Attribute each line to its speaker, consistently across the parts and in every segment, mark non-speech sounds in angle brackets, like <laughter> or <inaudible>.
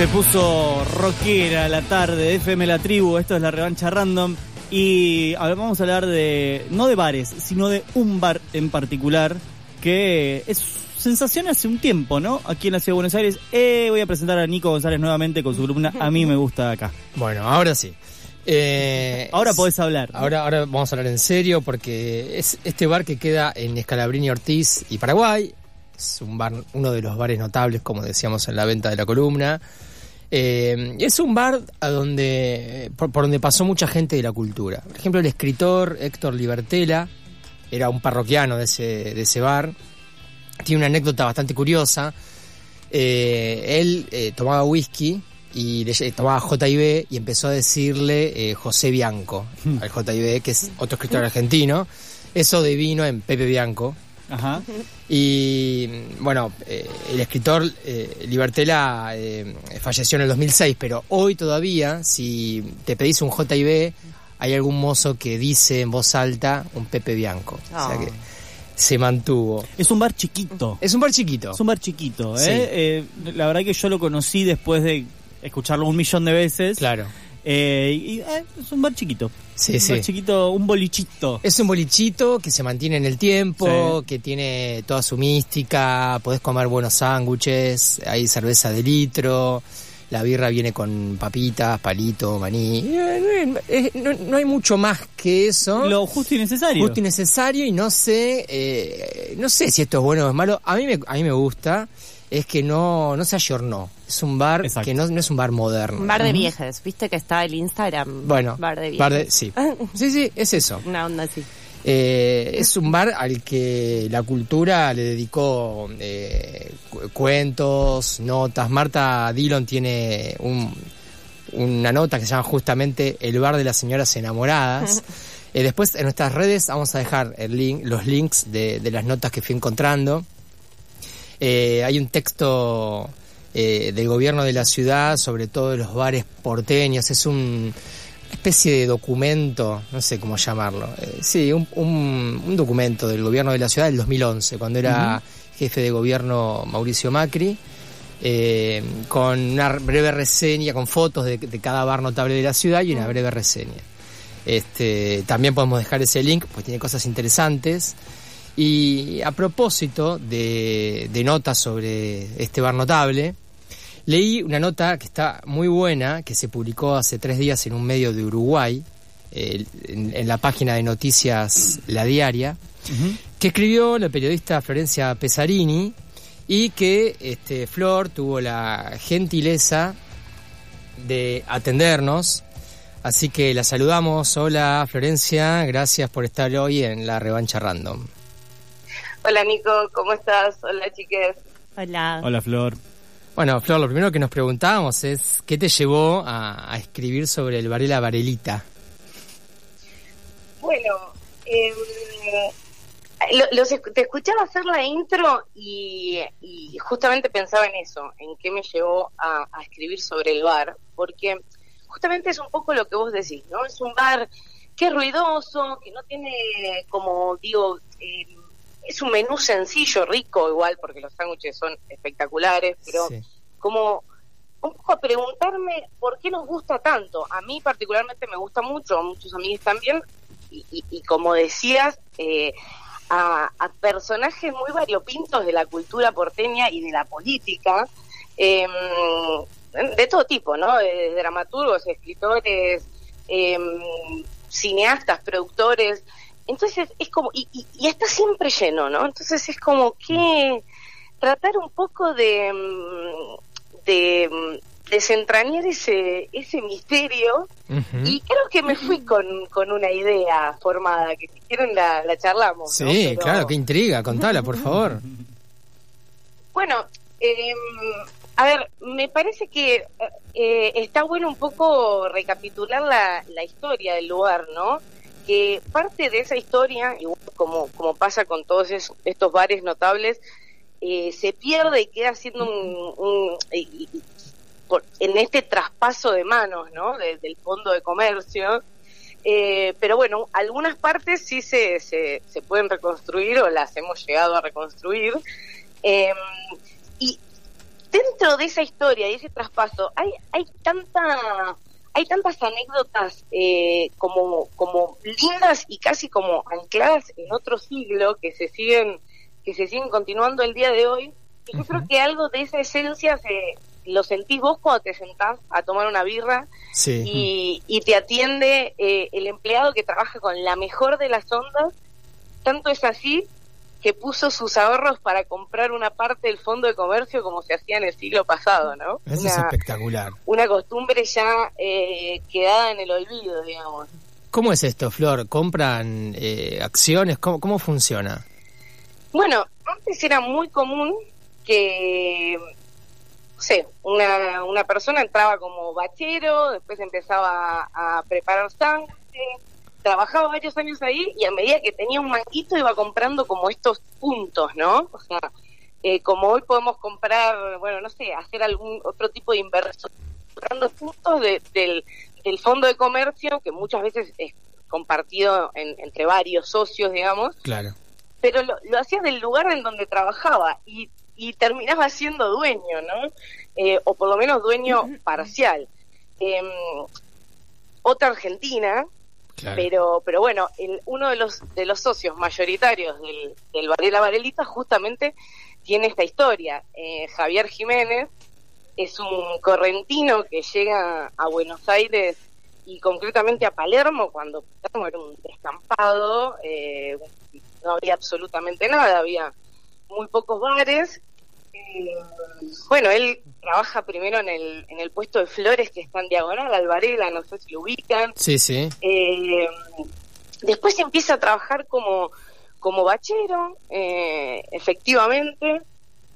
Speaker 1: Se puso rockera la tarde, FM La Tribu, esto es la revancha random. Y vamos a hablar de, no de bares, sino de un bar en particular que es sensación hace un tiempo, ¿no? Aquí en la Ciudad de Buenos Aires. Eh, voy a presentar a Nico González nuevamente con su columna A mí me gusta acá.
Speaker 2: Bueno, ahora sí. Eh,
Speaker 1: ahora podés hablar.
Speaker 2: Ahora, ahora vamos a hablar en serio porque es este bar que queda en Escalabrini Ortiz y Paraguay. Es un bar, uno de los bares notables, como decíamos en la venta de la columna. Eh, es un bar a donde, por, por, donde pasó mucha gente de la cultura. Por ejemplo, el escritor Héctor Libertela era un parroquiano de ese, de ese bar. Tiene una anécdota bastante curiosa. Eh, él eh, tomaba whisky y le, tomaba JIB y empezó a decirle José Bianco al JIB, que es otro escritor argentino. Eso devino en Pepe Bianco.
Speaker 1: Ajá.
Speaker 2: Y bueno, eh, el escritor eh, Libertela eh, falleció en el 2006, pero hoy todavía, si te pedís un JIB, hay algún mozo que dice en voz alta un Pepe Bianco.
Speaker 3: Oh.
Speaker 2: O sea que se mantuvo.
Speaker 1: Es un bar chiquito.
Speaker 2: Es un bar chiquito.
Speaker 1: Es un bar chiquito, ¿eh?
Speaker 2: Sí.
Speaker 1: Eh, la verdad que yo lo conocí después de escucharlo un millón de veces.
Speaker 2: Claro.
Speaker 1: Eh, y eh, es un bar chiquito.
Speaker 2: Sí,
Speaker 1: un
Speaker 2: sí.
Speaker 1: bar chiquito, un bolichito.
Speaker 2: Es un bolichito que se mantiene en el tiempo, que tiene toda su mística, podés comer buenos sándwiches, hay cerveza de litro, la birra viene con papitas, palito, maní. Eh, No, no hay mucho más que eso.
Speaker 1: Lo justo y necesario.
Speaker 2: Justo y necesario y no sé, eh, no sé si esto es bueno o es malo. A mí me, a mí me gusta, es que no, no se ayornó. Es un bar
Speaker 1: Exacto.
Speaker 2: que no, no es un bar moderno.
Speaker 3: Un bar de viejas, viste que está el Instagram.
Speaker 2: Bueno,
Speaker 3: bar de viejas.
Speaker 2: sí. <laughs> Sí, sí, es eso.
Speaker 3: Una onda así.
Speaker 2: Eh, es un bar al que la cultura le dedicó eh, cu- cuentos, notas. Marta Dillon tiene un- una nota que se llama justamente El bar de las señoras enamoradas. <laughs> Eh, después en nuestras redes vamos a dejar el link, los links de, de las notas que fui encontrando. Eh, hay un texto eh, del gobierno de la ciudad sobre todos los bares porteños. Es un una especie de documento, no sé cómo llamarlo. Eh, sí, un, un- un documento del gobierno de la ciudad del 2011, cuando era jefe de gobierno Mauricio Macri, eh, con una breve reseña, con fotos de, de cada bar notable de la ciudad y una breve reseña. Este, también podemos dejar ese link, pues tiene cosas interesantes. Y a propósito de, de notas sobre este bar notable, leí una nota que está muy buena, que se publicó hace tres días en un medio de Uruguay, eh, en, en la página de noticias La Diaria, que escribió la periodista Florencia Pesarini y que este, Flor tuvo la gentileza de atendernos. Así que la saludamos. Hola Florencia, gracias por estar hoy en la revancha random.
Speaker 4: Hola Nico, ¿cómo estás? Hola chiques.
Speaker 3: Hola.
Speaker 1: Hola, Flor.
Speaker 2: Bueno, Flor, lo primero que nos preguntábamos es ¿qué te llevó a, a escribir sobre el Varela Varelita?
Speaker 4: Bueno, eh, lo- los te escuchaba hacer la intro y, y justamente pensaba en eso, en qué me llevó a, a escribir sobre el bar, porque justamente es un poco lo que vos decís, ¿no? Es un bar que es ruidoso, que no tiene, como digo, eh, es un menú sencillo, rico igual, porque los sándwiches son espectaculares, pero
Speaker 2: Sí.
Speaker 4: como un poco a preguntarme por qué nos gusta tanto. A mí particularmente me gusta mucho, a muchos amigos también, y, y- y como decías, eh, a, a personajes muy variopintos de la cultura porteña y de la política, eh, de todo tipo, ¿no? De dramaturgos, escritores, eh, cineastas, productores. Entonces es como, y, y- y está siempre lleno, ¿no? Entonces es como que tratar un poco de, mm, de mm, desentrañar ese, ese misterio y creo que me fui con, con una idea formada, que si quieren la, la charlamos.
Speaker 2: Sí,
Speaker 4: ¿no? Pero-
Speaker 2: claro, qué intriga, contala, por favor.
Speaker 4: Bueno, eh, a ver, me parece que eh, está bueno un poco recapitular la, la historia del lugar, ¿no? Que parte de esa historia, igual como, pasa con todos es- estos bares notables, eh, se pierde y queda siendo un, en este traspaso de manos, ¿no? De- del fondo de comercio. Eh, pero bueno, algunas partes sí se, se, pueden reconstruir o las hemos llegado a reconstruir. Eh, y dentro de esa historia y ese traspaso hay, hay tanta hay tantas anécdotas eh, como, como lindas y casi como ancladas en otro siglo que se siguen que se siguen continuando el día de hoy. Y yo creo que algo de esa esencia se lo sentís vos cuando te sentás a tomar una birra y, y, te atiende eh, el empleado que trabaja con la mejor de las ondas. Tanto es así que puso sus ahorros para comprar una parte del fondo de comercio como se hacía en el siglo pasado, ¿no?
Speaker 2: Eso es espectacular.
Speaker 4: Una costumbre ya eh, quedada en el olvido, digamos.
Speaker 2: ¿Cómo es esto, Flor? ¿Compran eh, acciones? ¿Cómo, ¿Cómo funciona?
Speaker 4: Bueno, antes era muy común que, no sé, una, una persona entraba como bachero, después empezaba a preparar sangre, trabajaba varios años ahí y a medida que tenía un manquito iba comprando como estos puntos, ¿no? O sea, eh, como hoy podemos comprar, bueno, no sé, hacer algún otro tipo de inversión, comprando puntos del, del fondo de comercio, que muchas veces es compartido entre varios socios, digamos.
Speaker 2: Claro.
Speaker 4: Pero lo, lo hacía del lugar en donde trabajaba y, y terminaba siendo dueño, ¿no? Eh, o por lo menos dueño parcial. Eh, otra Argentina, pero, pero bueno, el, uno de los, de los socios mayoritarios del, del Varela Varelita justamente tiene esta historia. Eh, Javier Jiménez es un correntino que llega a Buenos Aires y concretamente a Palermo cuando Palermo era un descampado, eh, no había absolutamente nada, había muy pocos bares. Eh, bueno, él trabaja primero en el, en el puesto de flores que está en diagonal, Alvarela, no sé si lo ubican.
Speaker 2: Sí, sí.
Speaker 4: Eh, después empieza a trabajar como, como bachero, eh, efectivamente.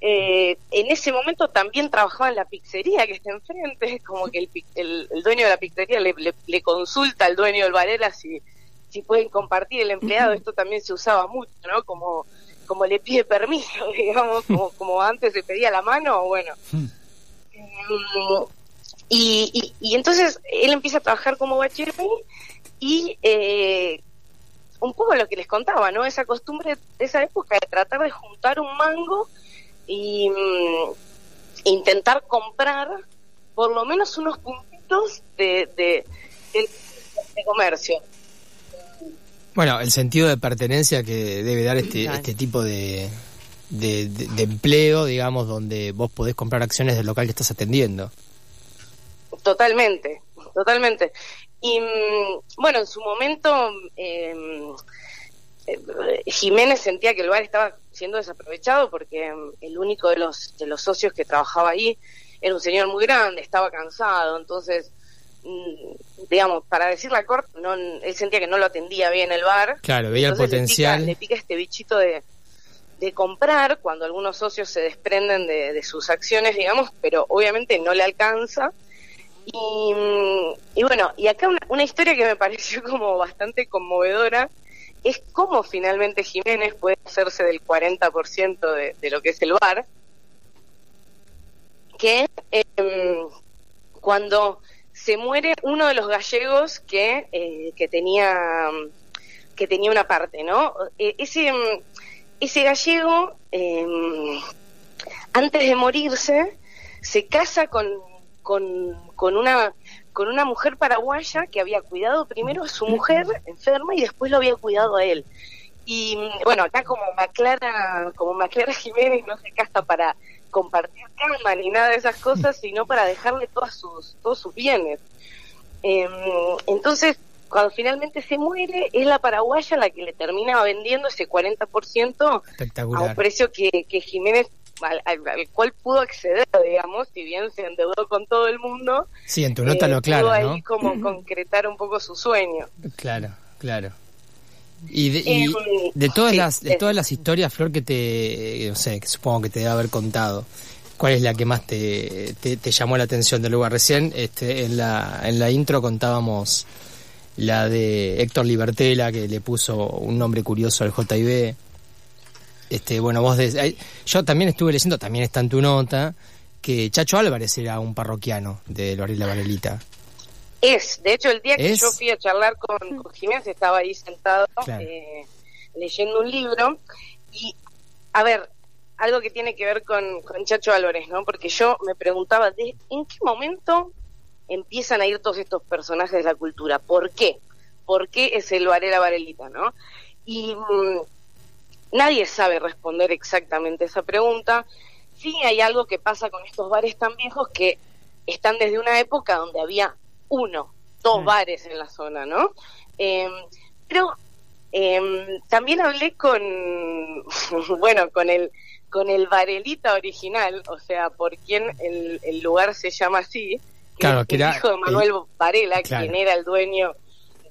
Speaker 4: Eh, en ese momento también trabajaba en la pizzería que está enfrente, <laughs> como que el, el, dueño de la pizzería le, le, consulta al dueño del Varela si, si pueden compartir el empleado, esto también se usaba mucho, ¿no? Como, como le pide permiso, <laughs> digamos, como, <laughs> como antes se pedía la mano, bueno. Hmm. Y, y, entonces él empieza a trabajar como bachiller y eh, un poco lo que les contaba, ¿no? Esa costumbre de esa época de tratar de juntar un mango y mm, intentar comprar por lo menos unos puntitos de, de, de, comercio.
Speaker 2: Bueno, el sentido de pertenencia que debe dar este, este tipo de, de, de, empleo, digamos, donde vos podés comprar acciones del local que estás atendiendo.
Speaker 4: Totalmente, totalmente. Y mm, bueno, en su momento em, eh, Jiménez sentía que el bar estaba siendo desaprovechado porque em, el único de los, de los socios que trabajaba ahí era un señor muy grande, estaba cansado, entonces digamos, para decir la corte, no, él sentía que no lo atendía bien el bar.
Speaker 2: Claro, veía el potencial.
Speaker 4: le pica, este bichito de, de comprar cuando algunos socios se desprenden de, sus acciones, digamos, pero obviamente no le alcanza. Y, y bueno, y acá una, historia que me <laughs> pareció como bastante conmovedora es cómo finalmente Jiménez puede hacerse del 40% de, de lo que es el bar, que em, cuando se muere uno de los gallegos que, eh, que tenía que tenía una parte, ¿no? E, ese ese gallego, em, antes de morirse, se casa con, con, una con una mujer paraguaya que había cuidado primero a su mujer enferma y después lo había cuidado a él. Y bueno, acá como Maclara, como <laughs> Jiménez no se casa para compartir cama ni nada de esas cosas, sino para dejarle todas sus, todos sus bienes. Em, entonces, cuando finalmente se muere, es la paraguaya la que le termina vendiendo ese 40% a un precio que, que Jiménez al, cual pudo acceder, digamos, si bien se endeudó con todo el mundo.
Speaker 2: Sí, en tu nota lo claro,
Speaker 4: ahí como concretar un poco su sueño.
Speaker 2: Claro, claro. Y de, y eh, de todas las de todas las historias, Flor, que te, no sé, que supongo que te debe haber contado, ¿cuál es la que más te, te, te llamó la atención del lugar? Recién este, en, la, en la intro contábamos la de Héctor Libertela, que le puso un nombre curioso al JIB. Este, bueno, vos yo también estuve leyendo, también está en tu nota, que Chacho Álvarez era un parroquiano de La Varelita.
Speaker 4: Es, de hecho el día que yo fui a charlar con, con Jiménez estaba ahí sentado eh, leyendo un libro y, a ver, algo que tiene que ver con, con Chacho Álvarez, ¿no? Porque yo me preguntaba, ¿de, ¿en qué momento empiezan a ir todos estos personajes de la cultura? ¿Por qué? ¿Por qué es el Varela Varelita, no? Y mm, nadie sabe responder exactamente esa pregunta. Sí hay algo que pasa con estos bares tan viejos que están desde una época donde había uno, dos
Speaker 1: Mm.
Speaker 4: bares en la zona, ¿no? Eh, pero eh, también hablé con, <laughs> bueno, con el con el Varelita original, o sea, por quien el, el lugar se llama así, que
Speaker 2: Claro,
Speaker 4: es
Speaker 2: que
Speaker 4: el
Speaker 2: era
Speaker 4: hijo de Manuel
Speaker 2: el-
Speaker 4: Varela,
Speaker 2: claro.
Speaker 4: quien era el dueño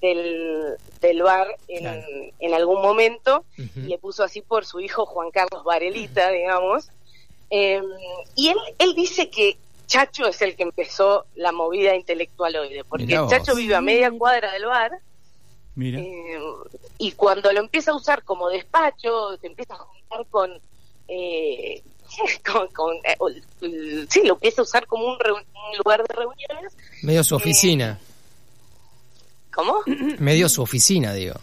Speaker 4: del, del bar en,
Speaker 2: Claro.
Speaker 4: en algún momento, le puso así por su hijo Juan Carlos Varelita, digamos. Eh, y él, él dice que Chacho es el que empezó la movida intelectualoide, porque
Speaker 2: Mirá vos.
Speaker 4: Chacho vive a media cuadra del bar
Speaker 1: Mira.
Speaker 4: eh, y cuando lo empieza a usar como despacho, se empieza a juntar con... Eh, <laughs> con, con, eh, sí, lo empieza a usar como un, un lugar de reuniones.
Speaker 2: Medio su oficina.
Speaker 4: ¿Cómo?
Speaker 2: Medio su oficina, digo.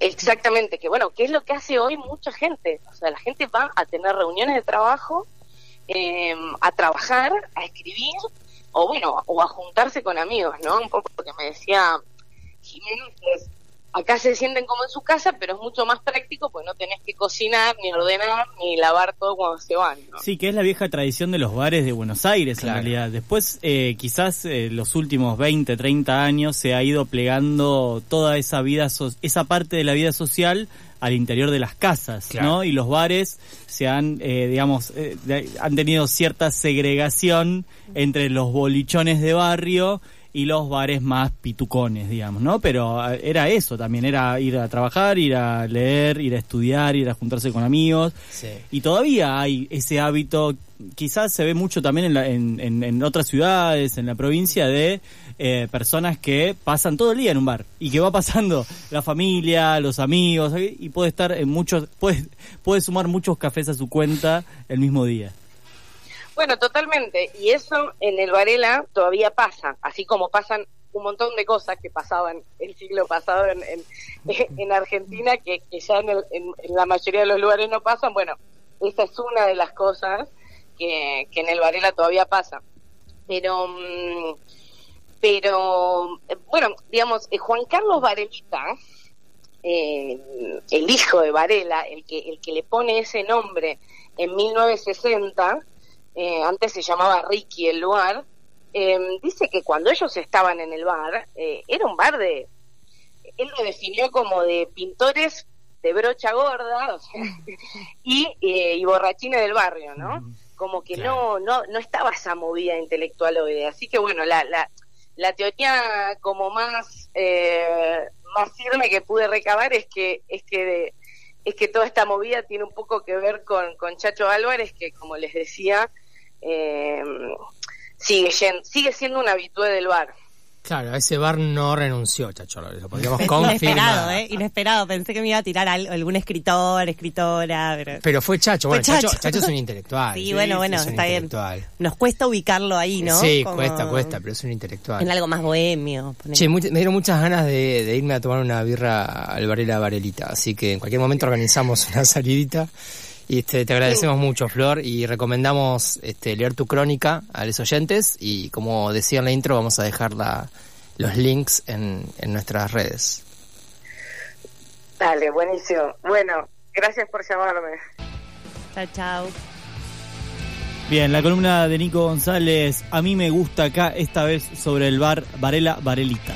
Speaker 4: Exactamente, que bueno, que es lo que hace hoy mucha gente. O sea, la gente va a tener reuniones de trabajo, eh, a trabajar, a escribir, o bueno, o a juntarse con amigos, ¿no? Un poco lo que me decía es, acá se sienten como en su casa, pero es mucho más práctico porque no tenés que cocinar, ni ordenar, ni lavar todo cuando se van, ¿no?
Speaker 1: Sí, que es la vieja tradición de los bares de Buenos Aires
Speaker 2: Claro.
Speaker 1: en realidad. Después, eh, quizás eh, los últimos 20, 30 años se ha ido plegando toda esa vida, so- esa parte de la vida social al interior de las casas,
Speaker 2: Claro.
Speaker 1: ¿no? Y los bares se han, eh, digamos, eh, han tenido cierta segregación entre los bolichones de barrio y los bares más pitucones, digamos, ¿no? Pero eh, era eso también, era ir a trabajar, ir a leer, ir a estudiar, ir a juntarse con amigos.
Speaker 2: Sí.
Speaker 1: Y todavía hay ese hábito, quizás se ve mucho también en, la- en, en- otras ciudades, en la provincia, de eh, personas que pasan todo el día en un bar y que va pasando la familia, los amigos, y puede estar en muchos, puede, puede sumar muchos cafés a su cuenta el mismo día.
Speaker 4: Bueno, totalmente. Y eso en el Varela todavía pasa, así como pasan un montón de cosas que pasaban el siglo pasado en, en, <laughs> en Argentina, que, que ya en, el- en la mayoría de los lugares no pasan. Bueno, esa es una de las cosas que, en el Varela todavía pasa. Pero, mm, pero bueno, digamos, eh, Juan Carlos Varelita, eh, el hijo de Varela, el que, el que le pone ese nombre en 1960, eh, antes se llamaba Ricky el lugar, eh, dice que cuando ellos estaban en el bar, eh, era un bar de, él lo definió como de pintores de brocha gorda <laughs> eh, y borrachines del barrio, ¿no? Como que no, no, no estaba esa movida intelectualoide. Así que bueno, la, la, la teoría como más, eh, más firme que pude recabar es que, es que de- es que toda esta movida tiene un poco que ver con, con Chacho Álvarez, que como les decía, eh, sigue, yen- sigue siendo un habitué del bar.
Speaker 2: Claro, a ese bar no renunció, Chacho López, lo podríamos <laughs>
Speaker 3: Inesperado,
Speaker 2: confirmar.
Speaker 3: ¿eh? Inesperado. Pensé que me iba a tirar al- algún escritor, escritora. Pero...
Speaker 2: Pero fue Chacho, bueno, Chacho.
Speaker 3: Chacho.
Speaker 2: Chacho es un intelectual.
Speaker 3: Sí, bueno, bueno,
Speaker 2: es un
Speaker 3: está bien. Nos cuesta ubicarlo ahí, ¿no?
Speaker 2: Sí,
Speaker 3: Como
Speaker 2: cuesta, cuesta, pero es un intelectual.
Speaker 3: En algo más bohemio.
Speaker 2: me dieron muchas ganas de, de irme a tomar una birra al Varela Varelita, así que en cualquier momento organizamos una salidita. Y este, te agradecemos mucho, Flor, y recomendamos este, leer tu crónica a los oyentes y como decía en la intro, vamos a dejar la- los links en, en nuestras redes.
Speaker 4: Dale, buenísimo. Bueno, gracias por llamarme.
Speaker 3: Chao, chao.
Speaker 1: Bien, la columna de Nico González, a mí me gusta acá, esta vez sobre el bar Varela Varelita.